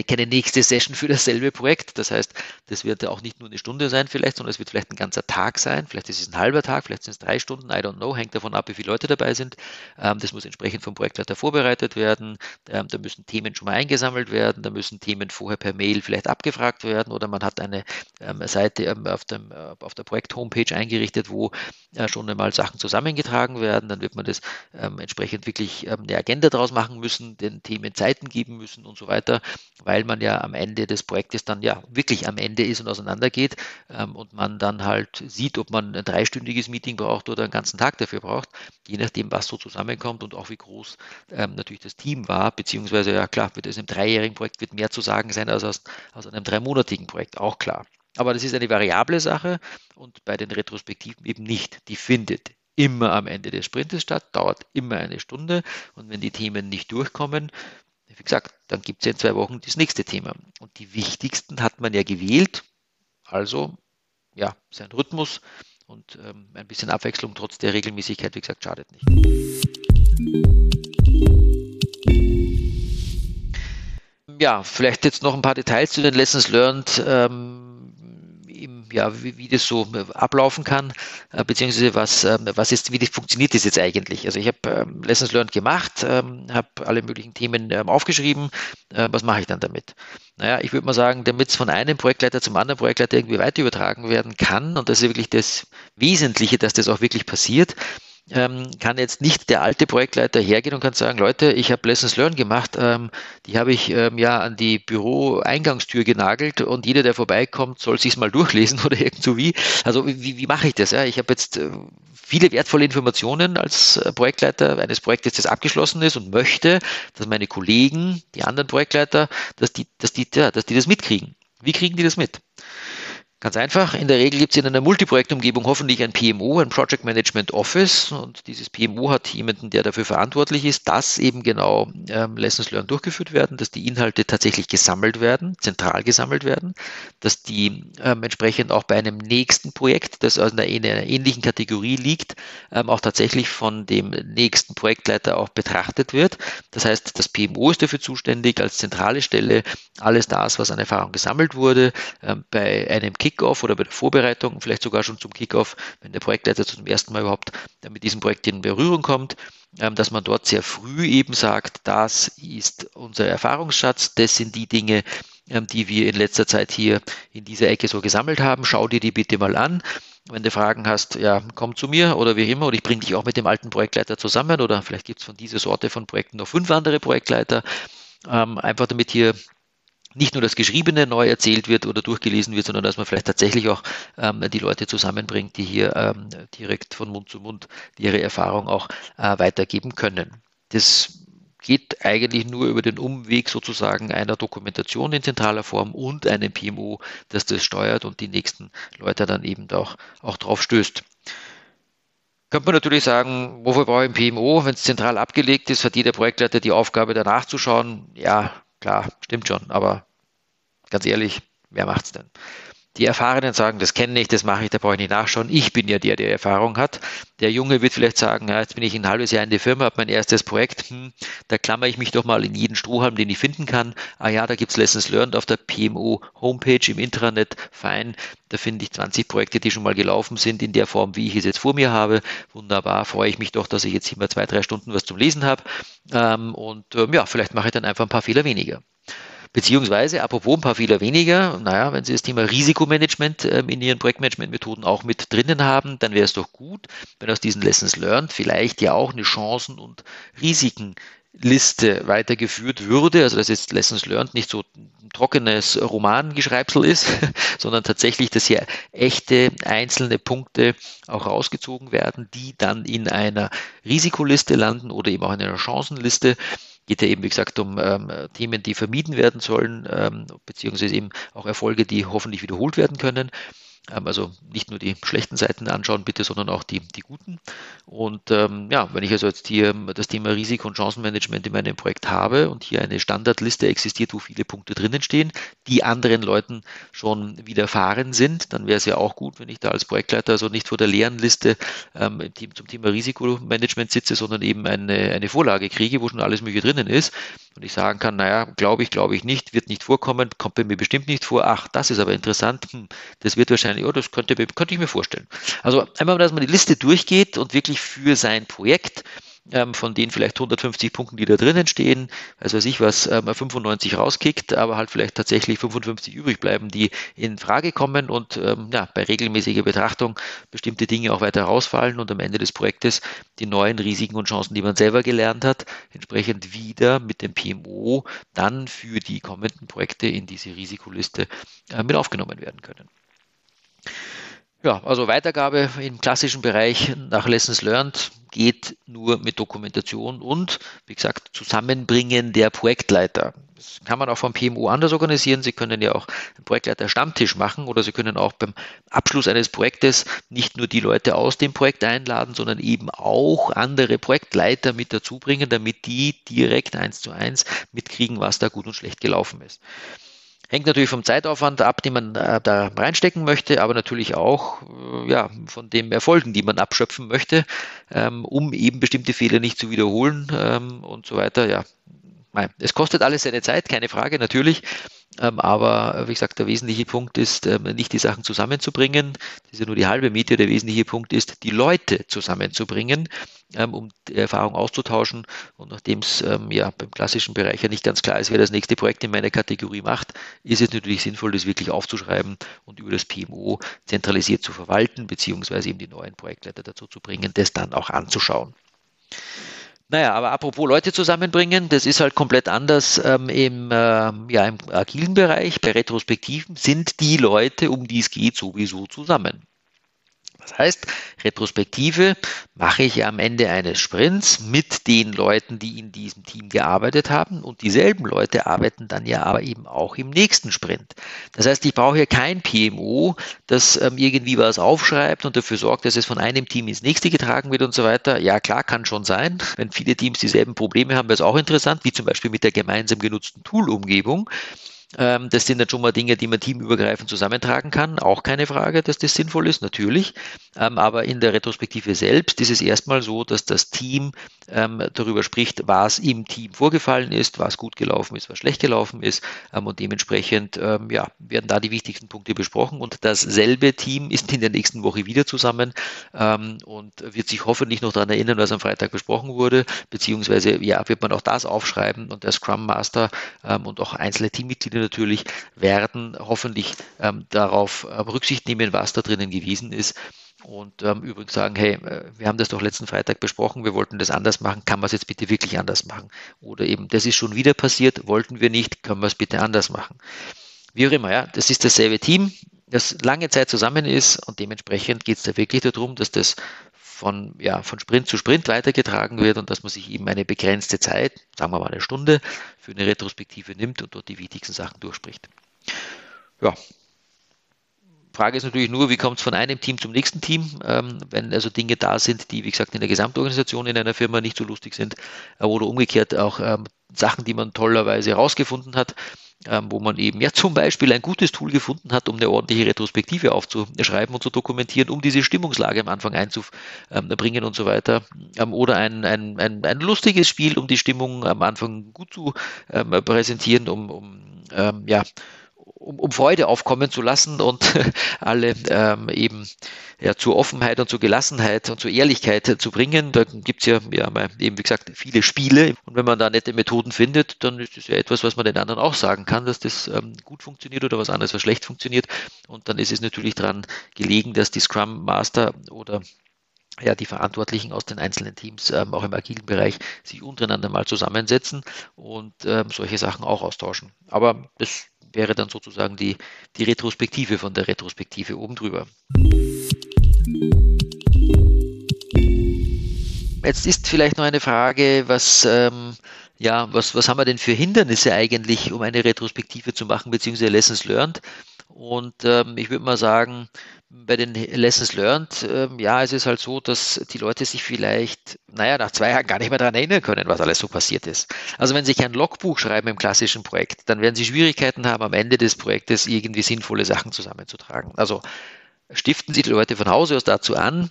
keine nächste Session für dasselbe Projekt. Das heißt, das wird auch nicht nur eine Stunde sein vielleicht, sondern es wird vielleicht ein ganzer Tag sein. Vielleicht ist es ein halber Tag, vielleicht sind es drei Stunden, I don't know, hängt davon ab, wie viele Leute dabei sind. Ähm, das muss entsprechend vom Projektleiter vorbereitet werden. Ähm, da müssen Themen schon mal eingesammelt werden, da müssen Themen vorher per Mail vielleicht abgefragt werden oder man hat eine ähm, Seite auf, dem, äh, auf der Projekt-Homepage eingerichtet, wo äh, schon einmal Sachen zusammengetragen werden. Dann wird man das entsprechend wirklich eine Agenda daraus machen müssen, den Themen Zeiten geben müssen und so weiter weil man ja am Ende des Projektes dann ja wirklich am Ende ist und auseinandergeht ähm, und man dann halt sieht, ob man ein dreistündiges Meeting braucht oder einen ganzen Tag dafür braucht, je nachdem, was so zusammenkommt und auch wie groß ähm, natürlich das Team war, beziehungsweise ja klar, mit einem dreijährigen Projekt wird mehr zu sagen sein als aus, aus einem dreimonatigen Projekt, auch klar. Aber das ist eine variable Sache und bei den Retrospektiven eben nicht. Die findet immer am Ende des Sprintes statt, dauert immer eine Stunde und wenn die Themen nicht durchkommen, wie gesagt, dann gibt es ja in zwei Wochen das nächste Thema. Und die wichtigsten hat man ja gewählt. Also, ja, sein Rhythmus und ähm, ein bisschen Abwechslung trotz der Regelmäßigkeit, wie gesagt, schadet nicht. Ja, vielleicht jetzt noch ein paar Details zu den Lessons learned. Ähm, ja, wie, wie das so äh, ablaufen kann, äh, beziehungsweise was, äh, was ist, wie das funktioniert das jetzt eigentlich. Also ich habe ähm, Lessons Learned gemacht, ähm, habe alle möglichen Themen ähm, aufgeschrieben. Äh, was mache ich dann damit? Naja, ich würde mal sagen, damit es von einem Projektleiter zum anderen Projektleiter irgendwie weiter übertragen werden kann, und das ist wirklich das Wesentliche, dass das auch wirklich passiert, ähm, kann jetzt nicht der alte Projektleiter hergehen und kann sagen, Leute, ich habe Lessons Learned gemacht, ähm, die habe ich ähm, ja an die Büro-Eingangstür genagelt und jeder, der vorbeikommt, soll sich's mal durchlesen oder irgend so wie. Also wie, wie mache ich das? Ja? Ich habe jetzt äh, viele wertvolle Informationen als äh, Projektleiter eines Projektes, das abgeschlossen ist und möchte, dass meine Kollegen, die anderen Projektleiter, dass die, dass die, ja, dass die das mitkriegen. Wie kriegen die das mit? Ganz einfach, in der Regel gibt es in einer Multiprojektumgebung hoffentlich ein PMO, ein Project Management Office und dieses PMO hat jemanden, der dafür verantwortlich ist, dass eben genau ähm, Lessons Learned durchgeführt werden, dass die Inhalte tatsächlich gesammelt werden, zentral gesammelt werden, dass die ähm, entsprechend auch bei einem nächsten Projekt, das aus einer, einer ähnlichen Kategorie liegt, ähm, auch tatsächlich von dem nächsten Projektleiter auch betrachtet wird. Das heißt, das PMO ist dafür zuständig als zentrale Stelle, alles das, was an Erfahrung gesammelt wurde, ähm, bei einem Kick Kickoff oder bei der Vorbereitung, vielleicht sogar schon zum Kickoff, wenn der Projektleiter zum ersten Mal überhaupt mit diesem Projekt in Berührung kommt, ähm, dass man dort sehr früh eben sagt, das ist unser Erfahrungsschatz, das sind die Dinge, ähm, die wir in letzter Zeit hier in dieser Ecke so gesammelt haben. Schau dir die bitte mal an. Wenn du Fragen hast, ja, komm zu mir oder wie immer, oder ich bringe dich auch mit dem alten Projektleiter zusammen oder vielleicht gibt es von dieser Sorte von Projekten noch fünf andere Projektleiter. Ähm, einfach damit hier nicht nur das Geschriebene neu erzählt wird oder durchgelesen wird, sondern dass man vielleicht tatsächlich auch ähm, die Leute zusammenbringt, die hier ähm, direkt von Mund zu Mund ihre Erfahrung auch äh, weitergeben können. Das geht eigentlich nur über den Umweg sozusagen einer Dokumentation in zentraler Form und einem PMO, das das steuert und die nächsten Leute dann eben auch, auch drauf stößt. Könnte man natürlich sagen, wofür brauche ich ein PMO? Wenn es zentral abgelegt ist, hat jeder Projektleiter die Aufgabe, danach zu schauen. Ja, klar, stimmt schon, aber ganz ehrlich, wer macht's denn? Die Erfahrenen sagen, das kenne ich, das mache ich, da brauche ich nicht nachschauen. Ich bin ja der, der Erfahrung hat. Der Junge wird vielleicht sagen, ja, jetzt bin ich ein halbes Jahr in der Firma, habe mein erstes Projekt, hm, da klammer ich mich doch mal in jeden Strohhalm, den ich finden kann. Ah ja, da gibt's Lessons Learned auf der PMO Homepage im Intranet, fein. Da finde ich 20 Projekte, die schon mal gelaufen sind, in der Form, wie ich es jetzt vor mir habe. Wunderbar, freue ich mich doch, dass ich jetzt immer zwei, drei Stunden was zum Lesen habe. Ähm, und ähm, ja, vielleicht mache ich dann einfach ein paar Fehler weniger. Beziehungsweise, apropos ein paar Fehler weniger, naja, wenn Sie das Thema Risikomanagement ähm, in Ihren Projektmanagementmethoden auch mit drinnen haben, dann wäre es doch gut, wenn aus diesen Lessons learned vielleicht ja auch eine Chancen- und Risikenliste weitergeführt würde, also dass jetzt Lessons Learned nicht so ein trockenes Romangeschreibsel ist, sondern tatsächlich, dass hier echte einzelne Punkte auch rausgezogen werden, die dann in einer Risikoliste landen oder eben auch in einer Chancenliste, geht ja eben, wie gesagt, um ähm, Themen, die vermieden werden sollen, ähm, beziehungsweise eben auch Erfolge, die hoffentlich wiederholt werden können. Ähm, also nicht nur die schlechten Seiten anschauen, bitte, sondern auch die, die guten. Und ähm, ja, wenn ich also jetzt hier das Thema Risiko- und Chancenmanagement in meinem Projekt habe und hier eine Standardliste existiert, wo viele Punkte drinnen stehen, die anderen Leuten schon widerfahren sind, dann wäre es ja auch gut, wenn ich da als Projektleiter also nicht vor der leeren Liste ähm, zum Thema Risikomanagement sitze, sondern eben eine, eine Vorlage kriege, wo schon alles Mögliche drinnen ist. Und ich sagen kann, naja, glaube ich, glaube ich nicht, wird nicht vorkommen, kommt bei mir bestimmt nicht vor, ach, das ist aber interessant, hm, das wird wahrscheinlich, oh, das könnte, könnte ich mir vorstellen. Also einmal, dass man die Liste durchgeht und wirklich für sein Projekt ähm, von den vielleicht 150 Punkten, die da drinnen stehen, also weiß ich was, ähm, 95 rauskickt, aber halt vielleicht tatsächlich 55 übrig bleiben, die in Frage kommen und ähm, ja, bei regelmäßiger Betrachtung bestimmte Dinge auch weiter rausfallen und am Ende des Projektes die neuen Risiken und Chancen, die man selber gelernt hat, entsprechend wieder mit dem PMO dann für die kommenden Projekte in diese Risikoliste äh, mit aufgenommen werden können. Ja, also Weitergabe im klassischen Bereich nach Lessons Learned geht nur mit Dokumentation und, wie gesagt, Zusammenbringen der Projektleiter. Das kann man auch vom PMO anders organisieren. Sie können ja auch einen Projektleiter Stammtisch machen oder Sie können auch beim Abschluss eines Projektes nicht nur die Leute aus dem Projekt einladen, sondern eben auch andere Projektleiter mit dazu bringen, damit die direkt eins zu eins mitkriegen, was da gut und schlecht gelaufen ist. Hängt natürlich vom Zeitaufwand ab, den man äh, da reinstecken möchte, aber natürlich auch äh, ja, von den Erfolgen, die man abschöpfen möchte, ähm, um eben bestimmte Fehler nicht zu wiederholen ähm, und so weiter. Ja, es kostet alles seine Zeit, keine Frage, natürlich. Ähm, aber wie gesagt, der wesentliche Punkt ist, ähm, nicht die Sachen zusammenzubringen. Das ist ja nur die halbe Miete. Der wesentliche Punkt ist, die Leute zusammenzubringen, ähm, um die Erfahrung auszutauschen. Und nachdem es ja beim klassischen Bereich ja nicht ganz klar ist, wer das nächste Projekt in meiner Kategorie macht, ist es natürlich sinnvoll, das wirklich aufzuschreiben und über das PMO zentralisiert zu verwalten, beziehungsweise eben die neuen Projektleiter dazu zu bringen, das dann auch anzuschauen. Naja, aber apropos Leute zusammenbringen, das ist halt komplett anders ähm, im, äh, ja, im agilen Bereich. Bei Retrospektiven sind die Leute, um die es geht, sowieso zusammen. Das heißt, Retrospektive mache ich am Ende eines Sprints mit den Leuten, die in diesem Team gearbeitet haben und dieselben Leute arbeiten dann ja aber eben auch im nächsten Sprint. Das heißt, ich brauche hier kein PMO, das ähm, irgendwie was aufschreibt und dafür sorgt, dass es von einem Team ins nächste getragen wird und so weiter. Ja, klar, kann schon sein. Wenn viele Teams dieselben Probleme haben, wäre es auch interessant, wie zum Beispiel mit der gemeinsam genutzten Tool-Umgebung. Ähm, das sind dann schon mal Dinge, die man teamübergreifend zusammentragen kann. Auch keine Frage, dass das sinnvoll ist, natürlich. Ähm, aber in der Retrospektive selbst ist es erstmal so, dass das Team ähm, darüber spricht, was im Team vorgefallen ist, was gut gelaufen ist, was schlecht gelaufen ist. und dementsprechend ja, werden da die wichtigsten Punkte besprochen. Und dasselbe Team ist in der nächsten Woche wieder zusammen und wird sich hoffentlich noch daran erinnern, was am Freitag besprochen wurde. Beziehungsweise ja, wird man auch das aufschreiben und der Scrum Master und auch einzelne Teammitglieder natürlich werden hoffentlich ähm, darauf äh, Rücksicht nehmen, was da drinnen gewesen ist. Und ähm, übrigens sagen, hey, äh, wir haben das doch letzten Freitag besprochen, wir wollten das anders machen, kann man es jetzt bitte wirklich anders machen? Oder eben, das ist schon wieder passiert, wollten wir nicht, können wir es bitte anders machen? Wie auch immer, ja, das ist dasselbe Team, das lange Zeit zusammen ist und dementsprechend geht es da wirklich darum, dass das von, ja, von Sprint zu Sprint weitergetragen wird und dass man sich eben eine begrenzte Zeit, sagen wir mal eine Stunde, für eine Retrospektive nimmt und dort die wichtigsten Sachen durchspricht. Ja. Frage ist natürlich nur, wie kommt es von einem Team zum nächsten Team, ähm, wenn also Dinge da sind, die, wie gesagt, in der Gesamtorganisation in einer Firma nicht so lustig sind äh, oder umgekehrt auch ähm, Sachen, die man tollerweise herausgefunden hat, wo man eben ja zum Beispiel ein gutes Tool gefunden hat, um eine ordentliche Retrospektive aufzuschreiben und zu dokumentieren, um diese Stimmungslage am Anfang einzubringen und so weiter. Ähm, oder ein, ein, ein, ein lustiges Spiel, um die Stimmung am Anfang gut zu ähm, präsentieren, um, um ja, um, um Freude aufkommen zu lassen und alle ähm, eben ja, zur Offenheit und zur Gelassenheit und zur Ehrlichkeit zu bringen. Da gibt es ja, ja eben wie gesagt viele Spiele und wenn man da nette Methoden findet, dann ist das ja etwas, was man den anderen auch sagen kann, dass das ähm, gut funktioniert oder was anderes, was schlecht funktioniert. Und dann ist es natürlich daran gelegen, dass die Scrum Master oder ja, die Verantwortlichen aus den einzelnen Teams, ähm, auch im agilen Bereich, sich untereinander mal zusammensetzen und ähm, solche Sachen auch austauschen. Aber das wäre dann sozusagen die, die Retrospektive von der Retrospektive oben drüber. Jetzt ist vielleicht noch eine Frage, was, ähm, ja, was, was haben wir denn für Hindernisse eigentlich, um eine Retrospektive zu machen, beziehungsweise Lessons Learned? Und ähm, ich würde mal sagen, bei den Lessons Learned, ähm, ja, es ist halt so, dass die Leute sich vielleicht, naja, nach zwei Jahren gar nicht mehr daran erinnern können, was alles so passiert ist. Also wenn sie kein Logbuch schreiben im klassischen Projekt, dann werden sie Schwierigkeiten haben, am Ende des Projektes irgendwie sinnvolle Sachen zusammenzutragen. Also stiften Sie die Leute von Hause aus dazu an,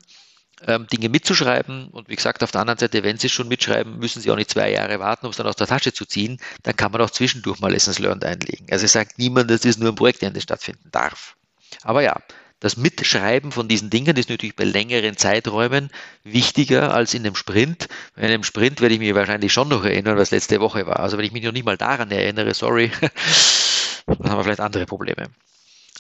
Dinge mitzuschreiben. Und wie gesagt, auf der anderen Seite, wenn Sie es schon mitschreiben, müssen Sie auch nicht zwei Jahre warten, um es dann aus der Tasche zu ziehen. Dann kann man auch zwischendurch mal Lessons Learned einlegen. Also es sagt niemand, dass das nur am Projektende stattfinden darf. Aber ja, das Mitschreiben von diesen Dingen ist natürlich bei längeren Zeiträumen wichtiger als in einem Sprint. In einem Sprint werde ich mich wahrscheinlich schon noch erinnern, was letzte Woche war. Also wenn ich mich noch nicht mal daran erinnere, sorry, dann haben wir vielleicht andere Probleme.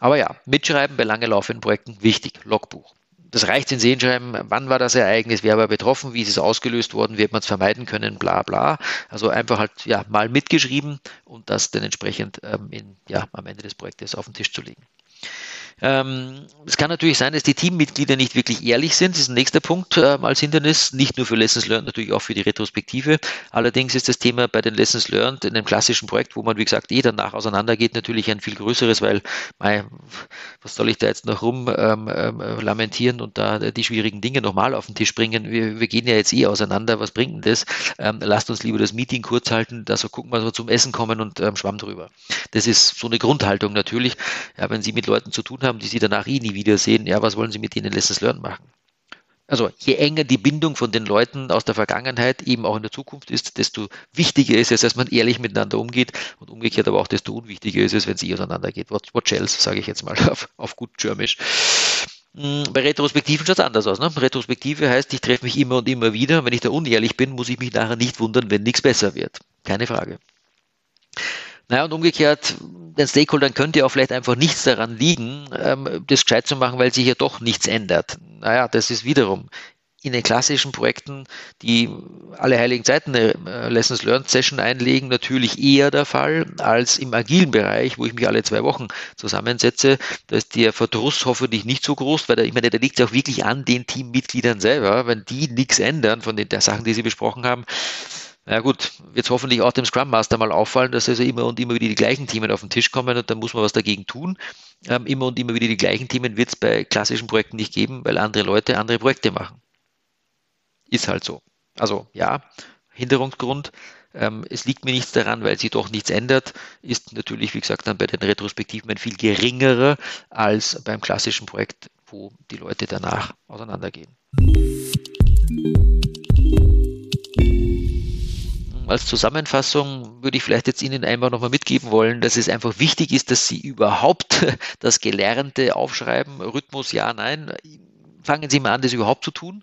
Aber ja, Mitschreiben bei lange laufenden Projekten wichtig. Logbuch. Das reicht in Sehen schreiben, wann war das Ereignis, wer war betroffen, wie ist es ausgelöst worden, hat man es vermeiden können, bla bla. Also einfach halt ja mal mitgeschrieben und das dann entsprechend ähm, in, ja, am Ende des Projektes auf den Tisch zu legen. Ähm, es kann natürlich sein, dass die Teammitglieder nicht wirklich ehrlich sind. Das ist ein nächster Punkt äh, als Hindernis, nicht nur für Lessons Learned, natürlich auch für die Retrospektive. Allerdings ist das Thema bei den Lessons Learned in einem klassischen Projekt, wo man, wie gesagt, eh danach auseinandergeht, natürlich ein viel größeres, weil, mei, was soll ich da jetzt noch rum ähm, ähm, lamentieren und da die schwierigen Dinge nochmal auf den Tisch bringen? Wir, wir, gehen ja jetzt eh auseinander, was bringt denn das? Ähm, lasst uns lieber das Meeting kurz halten, da so gucken wir, so zum Essen kommen und ähm, schwamm drüber. Das ist so eine Grundhaltung natürlich. Ja, wenn Sie mit Leuten zu tun haben, haben, die sie danach eh nie wiedersehen, ja, was wollen sie mit ihnen Lessons Learn machen? Also je enger die Bindung von den Leuten aus der Vergangenheit eben auch in der Zukunft ist, desto wichtiger ist es, dass man ehrlich miteinander umgeht und umgekehrt aber auch desto unwichtiger ist es, wenn es eh auseinandergeht. What, what else, sage ich jetzt mal auf, auf gut Germisch. Hm, bei Retrospektiven schaut es anders aus. Ne? Retrospektive heißt, ich treffe mich immer und immer wieder. Wenn ich da unehrlich bin, muss ich mich nachher nicht wundern, wenn nichts besser wird. Keine Frage. Naja, und umgekehrt, den Stakeholdern könnte auch vielleicht einfach nichts daran liegen, ähm, das gescheit zu machen, weil sich ja doch nichts ändert. Naja, das ist wiederum in den klassischen Projekten, die alle heiligen Zeiten eine äh, Lessons Learned Session einlegen, natürlich eher der Fall als im agilen Bereich, wo ich mich alle zwei Wochen zusammensetze. Da ist der Verdruss hoffentlich nicht so groß, weil da, ich meine, da liegt es auch wirklich an den Teammitgliedern selber. Wenn die nichts ändern von den Sachen, die sie besprochen haben, na gut, wird hoffentlich auch dem Scrum Master mal auffallen, dass also immer und immer wieder die gleichen Themen auf den Tisch kommen und dann muss man was dagegen tun. Ähm, immer und immer wieder die gleichen Themen wird es bei klassischen Projekten nicht geben, weil andere Leute andere Projekte machen. Ist halt so. Also ja, Hinderungsgrund. Ähm, es liegt mir nichts daran, weil sich doch nichts ändert, ist natürlich, wie gesagt, dann bei den Retrospektiven ein viel geringerer als beim klassischen Projekt, wo die Leute danach auseinandergehen als Zusammenfassung würde ich vielleicht jetzt Ihnen einmal nochmal mitgeben wollen, dass es einfach wichtig ist, dass Sie überhaupt das Gelernte aufschreiben. Rhythmus, ja, nein. Fangen Sie mal an, das überhaupt zu tun.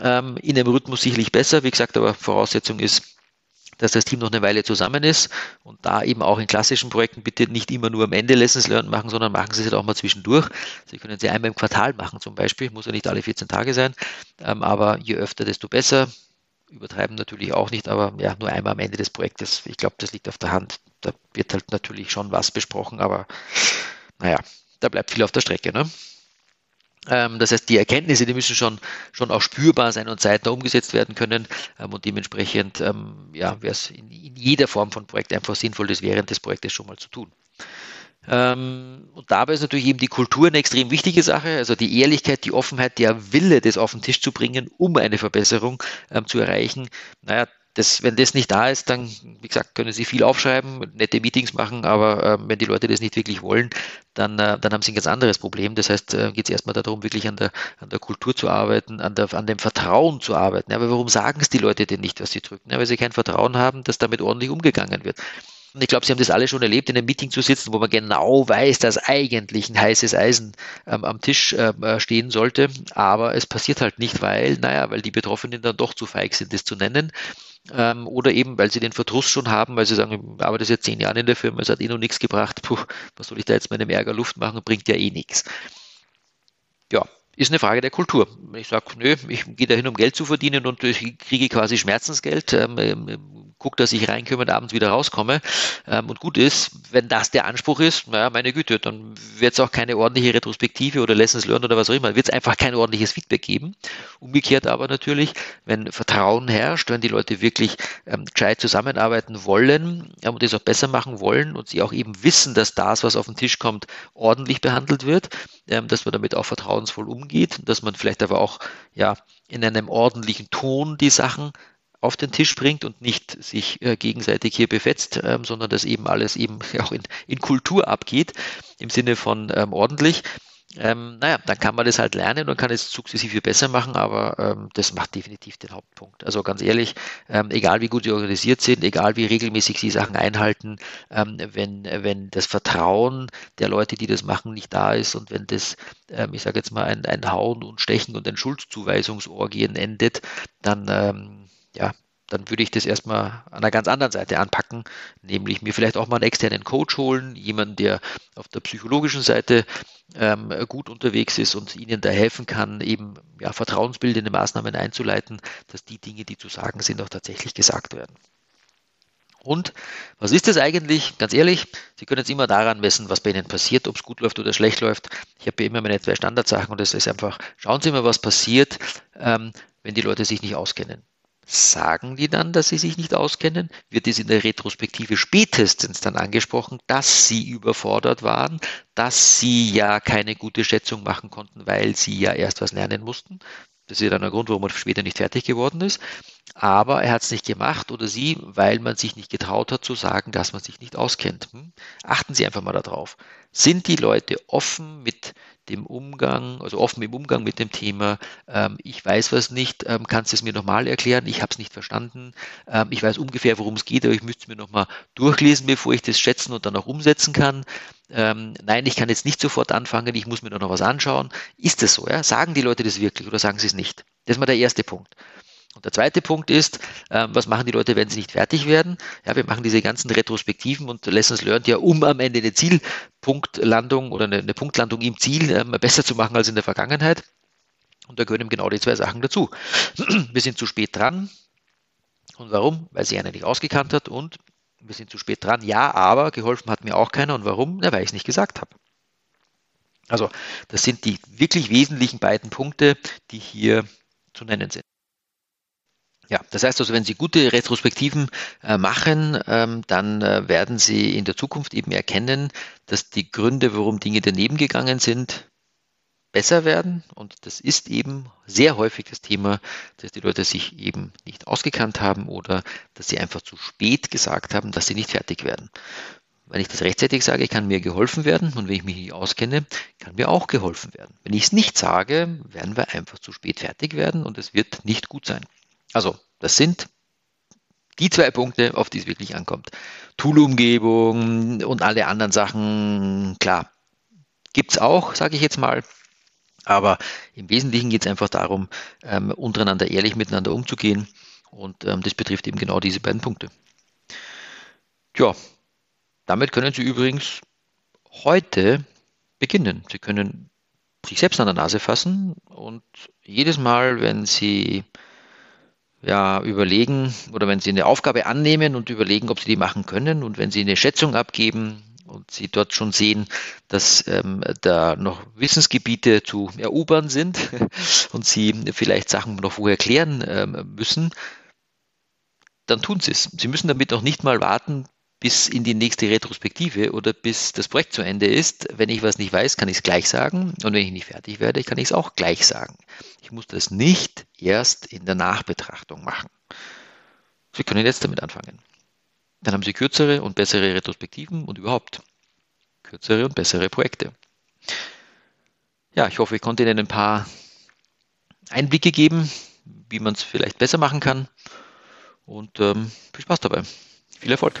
Ähm, in einem Rhythmus sicherlich besser. Wie gesagt, aber Voraussetzung ist, dass das Team noch eine Weile zusammen ist und da eben auch in klassischen Projekten bitte nicht immer nur am Ende Lessons Learned machen, sondern machen Sie es halt auch mal zwischendurch. Sie können sie einmal im Quartal machen zum Beispiel, muss ja nicht alle 14 Tage sein, ähm, aber je öfter, desto besser übertreiben natürlich auch nicht, aber ja, nur einmal am Ende des Projektes. Ich glaube, das liegt auf der Hand. Da wird halt natürlich schon was besprochen, aber naja, da bleibt viel auf der Strecke. Ne? Ähm, das heißt, die Erkenntnisse, die müssen schon, schon auch spürbar sein und zeitnah umgesetzt werden können. Ähm, und dementsprechend ähm, ja, wäre es in, in, jeder Form von Projekt einfach sinnvoll, das während des Projektes schon mal zu tun. Ähm, und dabei ist natürlich eben die Kultur eine extrem wichtige Sache, also die Ehrlichkeit, die Offenheit, der Wille, das auf den Tisch zu bringen, um eine Verbesserung ähm, zu erreichen. Naja, das, wenn das nicht da ist, dann, wie gesagt, können Sie viel aufschreiben, nette Meetings machen, aber äh, wenn die Leute das nicht wirklich wollen, dann, äh, dann haben Sie ein ganz anderes Problem. Das heißt, äh, geht es erstmal darum, wirklich an der, an der Kultur zu arbeiten, an, der, an dem Vertrauen zu arbeiten. Aber warum sagen es die Leute denn nicht, was sie drücken? Ja, weil sie kein Vertrauen haben, dass damit ordentlich umgegangen wird. Und ich glaube, Sie haben das alle schon erlebt, in einem Meeting zu sitzen, wo man genau weiß, dass eigentlich ein heißes Eisen ähm, am Tisch ähm, äh, stehen sollte. Aber es passiert halt nicht, weil, naja, weil die Betroffenen dann doch zu feig sind, das zu nennen. Ähm, oder eben, weil sie den Verdruss schon haben, weil sie sagen, ich arbeite jetzt zehn Jahre in der Firma, es hat eh noch nichts gebracht, Puh, was soll ich da jetzt meinem Ärger Luft machen, bringt ja eh nichts. Ja, ist eine Frage der Kultur. Ich sage, nö, ich gehe dahin, um Geld zu verdienen und ich kriege quasi Schmerzensgeld, ähm, ähm, gucke, dass ich reinkomme und abends wieder rauskomme. Ähm, und gut ist, wenn das der Anspruch ist, naja, meine Güte, dann wird es auch keine ordentliche Retrospektive oder Lessons Learned oder was auch immer, wird es einfach kein ordentliches Feedback geben. Umgekehrt aber natürlich, wenn Vertrauen herrscht, wenn die Leute wirklich ähm, gescheit zusammenarbeiten wollen ähm, und es auch besser machen wollen und sie auch eben wissen, dass das, was auf den Tisch kommt, ordentlich behandelt wird, ähm, dass man damit auch vertrauensvoll umgeht dass man vielleicht aber auch ja in einem ordentlichen Ton die Sachen auf den Tisch bringt und nicht sich äh, gegenseitig hier befetzt, ähm, sondern dass eben alles eben auch in, in Kultur abgeht, im Sinne von ähm, ordentlich ähm, naja, dann kann man das halt lernen und kann es sukzessive besser machen, aber ähm, das macht definitiv den Hauptpunkt. Also ganz ehrlich, ähm, egal wie gut sie organisiert sind, egal wie regelmäßig sie Sachen einhalten, ähm, wenn, wenn das Vertrauen der Leute, die das machen, nicht da ist und wenn das, ich sage jetzt mal, ein, ein Hauen und Stechen und ein Schuldzuweisungsorgien endet, dann ja, dann würde ich das erstmal an einer ganz anderen Seite anpacken, nämlich mir vielleicht auch mal einen externen Coach holen, jemanden, der auf der psychologischen Seite ähm, gut unterwegs ist und Ihnen da helfen kann, eben ja, vertrauensbildende Maßnahmen einzuleiten, dass die Dinge, die zu sagen sind, auch tatsächlich gesagt werden. Und was ist das eigentlich? Ganz ehrlich, Sie können jetzt immer daran messen, was bei Ihnen passiert, ob es gut läuft oder schlecht läuft. Ich habe ja immer meine zwei Standardsachen und das ist einfach, schauen Sie mal, was passiert, ähm, wenn die Leute sich nicht auskennen. Sagen die dann, dass sie sich nicht auskennen? Wird es in der Retrospektive spätestens dann angesprochen, dass sie überfordert waren, dass sie ja keine gute Schätzung machen konnten, weil sie ja erst was lernen mussten? Das ist ja dann der Grund, warum er später nicht fertig geworden ist. Aber er hat es nicht gemacht oder sie, weil man sich nicht getraut hat zu sagen, dass man sich nicht auskennt. Hm? Achten Sie einfach mal darauf. Sind die Leute offen mit dem Umgang, also offen im Umgang mit dem Thema, ähm, ich weiß was nicht, ähm, kannst du es mir nochmal erklären, ich habe es nicht verstanden, ähm, ich weiß ungefähr, worum es geht, aber ich müsste es mir nochmal durchlesen, bevor ich das schätzen und dann auch umsetzen kann. Ähm, nein, ich kann jetzt nicht sofort anfangen, ich muss mir noch was anschauen. Ist das so? Ja? Sagen die Leute das wirklich oder sagen sie es nicht? Das ist mal der erste Punkt. Und der zweite Punkt ist, ähm, was machen die Leute, wenn sie nicht fertig werden? Ja, wir machen diese ganzen Retrospektiven und Lessons Learned ja, um am Ende eine Zielpunktlandung oder eine, eine Punktlandung im Ziel ähm, besser zu machen als in der Vergangenheit. Und da gehören eben genau die zwei Sachen dazu. Wir sind zu spät dran. Und warum? Weil sie einer nicht ausgekannt hat und wir sind zu spät dran. Ja, aber geholfen hat mir auch keiner. Und warum? Na, weil ich es nicht gesagt habe. Also, das sind die wirklich wesentlichen beiden Punkte, die hier zu nennen sind. Ja, das heißt also, wenn Sie gute Retrospektiven äh, machen, ähm, dann äh, werden Sie in der Zukunft eben erkennen, dass die Gründe, warum Dinge daneben gegangen sind, besser werden. Und das ist eben sehr häufig das Thema, dass die Leute sich eben nicht ausgekannt haben oder dass sie einfach zu spät gesagt haben, dass sie nicht fertig werden. Wenn ich das rechtzeitig sage, kann mir geholfen werden und wenn ich mich nicht auskenne, kann mir auch geholfen werden. Wenn ich es nicht sage, werden wir einfach zu spät fertig werden und es wird nicht gut sein. Also, das sind die zwei Punkte, auf die es wirklich ankommt. Tool-Umgebung und alle anderen Sachen, klar, gibt es auch, sage ich jetzt mal. Aber im Wesentlichen geht es einfach darum, ähm, untereinander ehrlich miteinander umzugehen. Und ähm, das betrifft eben genau diese beiden Punkte. Ja, damit können Sie übrigens heute beginnen. Sie können sich selbst an der Nase fassen und jedes Mal, wenn Sie ja, überlegen oder wenn Sie eine Aufgabe annehmen und überlegen, ob Sie die machen können und wenn Sie eine Schätzung abgeben und Sie dort schon sehen, dass ähm, da noch Wissensgebiete zu erobern sind und Sie vielleicht Sachen noch vorher klären ähm, müssen, dann tun Sie es. Sie müssen damit auch nicht mal warten, bis in die nächste Retrospektive oder bis das Projekt zu Ende ist. Wenn ich was nicht weiß, kann ich es gleich sagen. Und wenn ich nicht fertig werde, kann ich es auch gleich sagen. Ich muss das nicht erst in der Nachbetrachtung machen. Sie können jetzt damit anfangen. Dann haben Sie kürzere und bessere Retrospektiven und überhaupt kürzere und bessere Projekte. Ja, ich hoffe, ich konnte Ihnen ein paar Einblicke geben, wie man es vielleicht besser machen kann. Und ähm, viel Spaß dabei. Viel Erfolg.